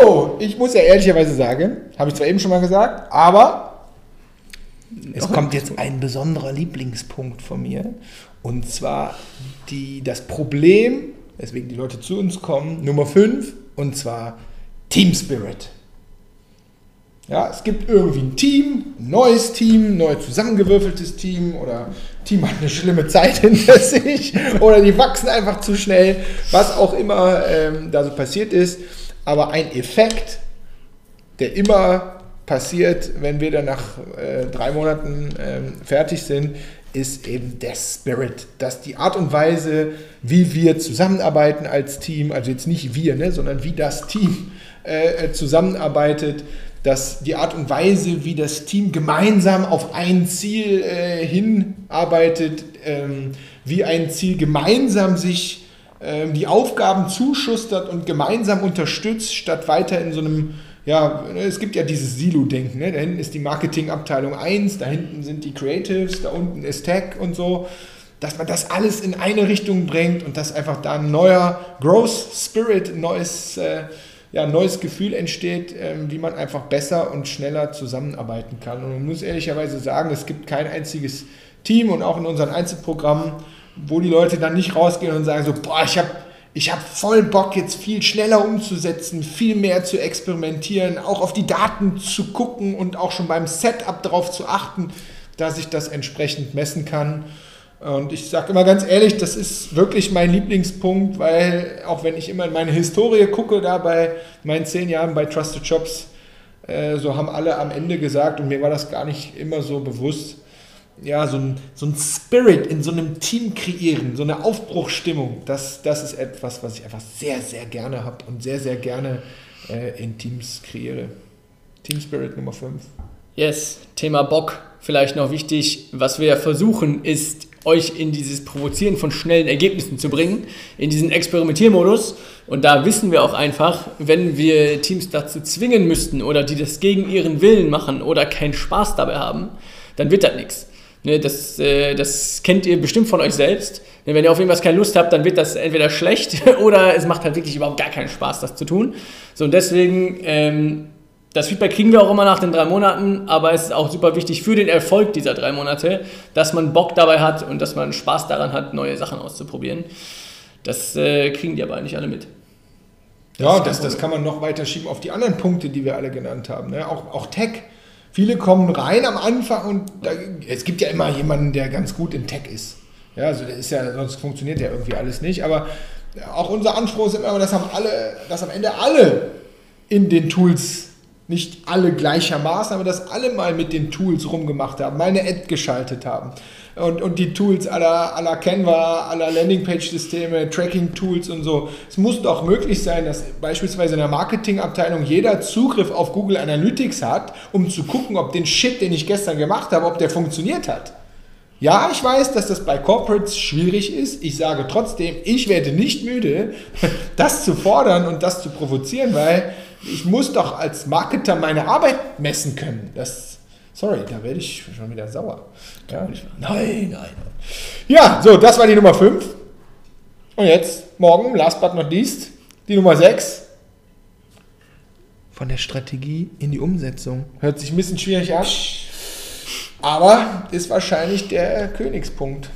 So, ich muss ja ehrlicherweise sagen, habe ich zwar eben schon mal gesagt, aber es kommt jetzt ein besonderer Lieblingspunkt von mir. Und zwar die, das Problem, weswegen die Leute zu uns kommen, Nummer 5, und zwar Team Spirit. Ja, es gibt irgendwie ein Team, ein neues Team, neu zusammengewürfeltes Team oder Team hat eine schlimme Zeit hinter sich oder die wachsen einfach zu schnell, was auch immer ähm, da so passiert ist. Aber ein Effekt, der immer passiert, wenn wir dann nach äh, drei Monaten ähm, fertig sind, ist eben der Spirit, dass die Art und Weise, wie wir zusammenarbeiten als Team, also jetzt nicht wir, ne, sondern wie das Team äh, zusammenarbeitet, dass die Art und Weise, wie das Team gemeinsam auf ein Ziel äh, hinarbeitet, ähm, wie ein Ziel gemeinsam sich ähm, die Aufgaben zuschustert und gemeinsam unterstützt, statt weiter in so einem, ja, es gibt ja dieses Silo-Denken, ne? da hinten ist die Marketingabteilung 1, da hinten sind die Creatives, da unten ist Tech und so, dass man das alles in eine Richtung bringt und dass einfach da ein neuer Growth Spirit, ein neues... Äh, ja, neues Gefühl entsteht, ähm, wie man einfach besser und schneller zusammenarbeiten kann. Und man muss ehrlicherweise sagen, es gibt kein einziges Team und auch in unseren Einzelprogrammen, wo die Leute dann nicht rausgehen und sagen so, boah, ich habe ich hab voll Bock, jetzt viel schneller umzusetzen, viel mehr zu experimentieren, auch auf die Daten zu gucken und auch schon beim Setup darauf zu achten, dass ich das entsprechend messen kann. Und ich sage immer ganz ehrlich, das ist wirklich mein Lieblingspunkt, weil auch wenn ich immer in meine Historie gucke, da bei meinen zehn Jahren bei Trusted Shops, äh, so haben alle am Ende gesagt, und mir war das gar nicht immer so bewusst, ja, so ein, so ein Spirit in so einem Team kreieren, so eine Aufbruchsstimmung, das, das ist etwas, was ich einfach sehr, sehr gerne habe und sehr, sehr gerne äh, in Teams kreiere. Team Spirit Nummer 5. Yes, Thema Bock vielleicht noch wichtig. Was wir versuchen, ist euch in dieses Provozieren von schnellen Ergebnissen zu bringen, in diesen Experimentiermodus. Und da wissen wir auch einfach, wenn wir Teams dazu zwingen müssten oder die das gegen ihren Willen machen oder keinen Spaß dabei haben, dann wird das nichts. Ne, das, äh, das kennt ihr bestimmt von euch selbst. Ne, wenn ihr auf irgendwas keine Lust habt, dann wird das entweder schlecht oder es macht halt wirklich überhaupt gar keinen Spaß, das zu tun. So, und deswegen ähm, das Feedback kriegen wir auch immer nach den drei Monaten, aber es ist auch super wichtig für den Erfolg dieser drei Monate, dass man Bock dabei hat und dass man Spaß daran hat, neue Sachen auszuprobieren. Das äh, kriegen die aber nicht alle mit. Das ja, das, das kann man noch weiter schieben auf die anderen Punkte, die wir alle genannt haben. Ne? Auch, auch Tech. Viele kommen rein am Anfang und da, es gibt ja immer jemanden, der ganz gut in Tech ist. Ja, also der ist ja, sonst funktioniert ja irgendwie alles nicht. Aber auch unser Anspruch ist immer, dass, haben alle, dass am Ende alle in den Tools nicht alle gleichermaßen, aber dass alle mal mit den Tools rumgemacht haben, mal eine Ad geschaltet haben. Und, und die Tools aller, aller Canva, aller Landingpage-Systeme, Tracking-Tools und so. Es muss doch möglich sein, dass beispielsweise in der Marketingabteilung jeder Zugriff auf Google Analytics hat, um zu gucken, ob den Shit, den ich gestern gemacht habe, ob der funktioniert hat. Ja, ich weiß, dass das bei Corporates schwierig ist. Ich sage trotzdem, ich werde nicht müde, das zu fordern und das zu provozieren, weil ich muss doch als Marketer meine Arbeit messen können. Das, sorry, da werde ich schon wieder sauer. Ja, nein, nein. Ja, so, das war die Nummer 5. Und jetzt, morgen, last but not least, die Nummer 6. Von der Strategie in die Umsetzung. Hört sich ein bisschen schwierig an, aber ist wahrscheinlich der Königspunkt.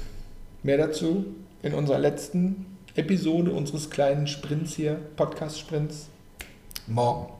Mehr dazu in unserer letzten Episode unseres kleinen Sprints hier, Podcast-Sprints morgen.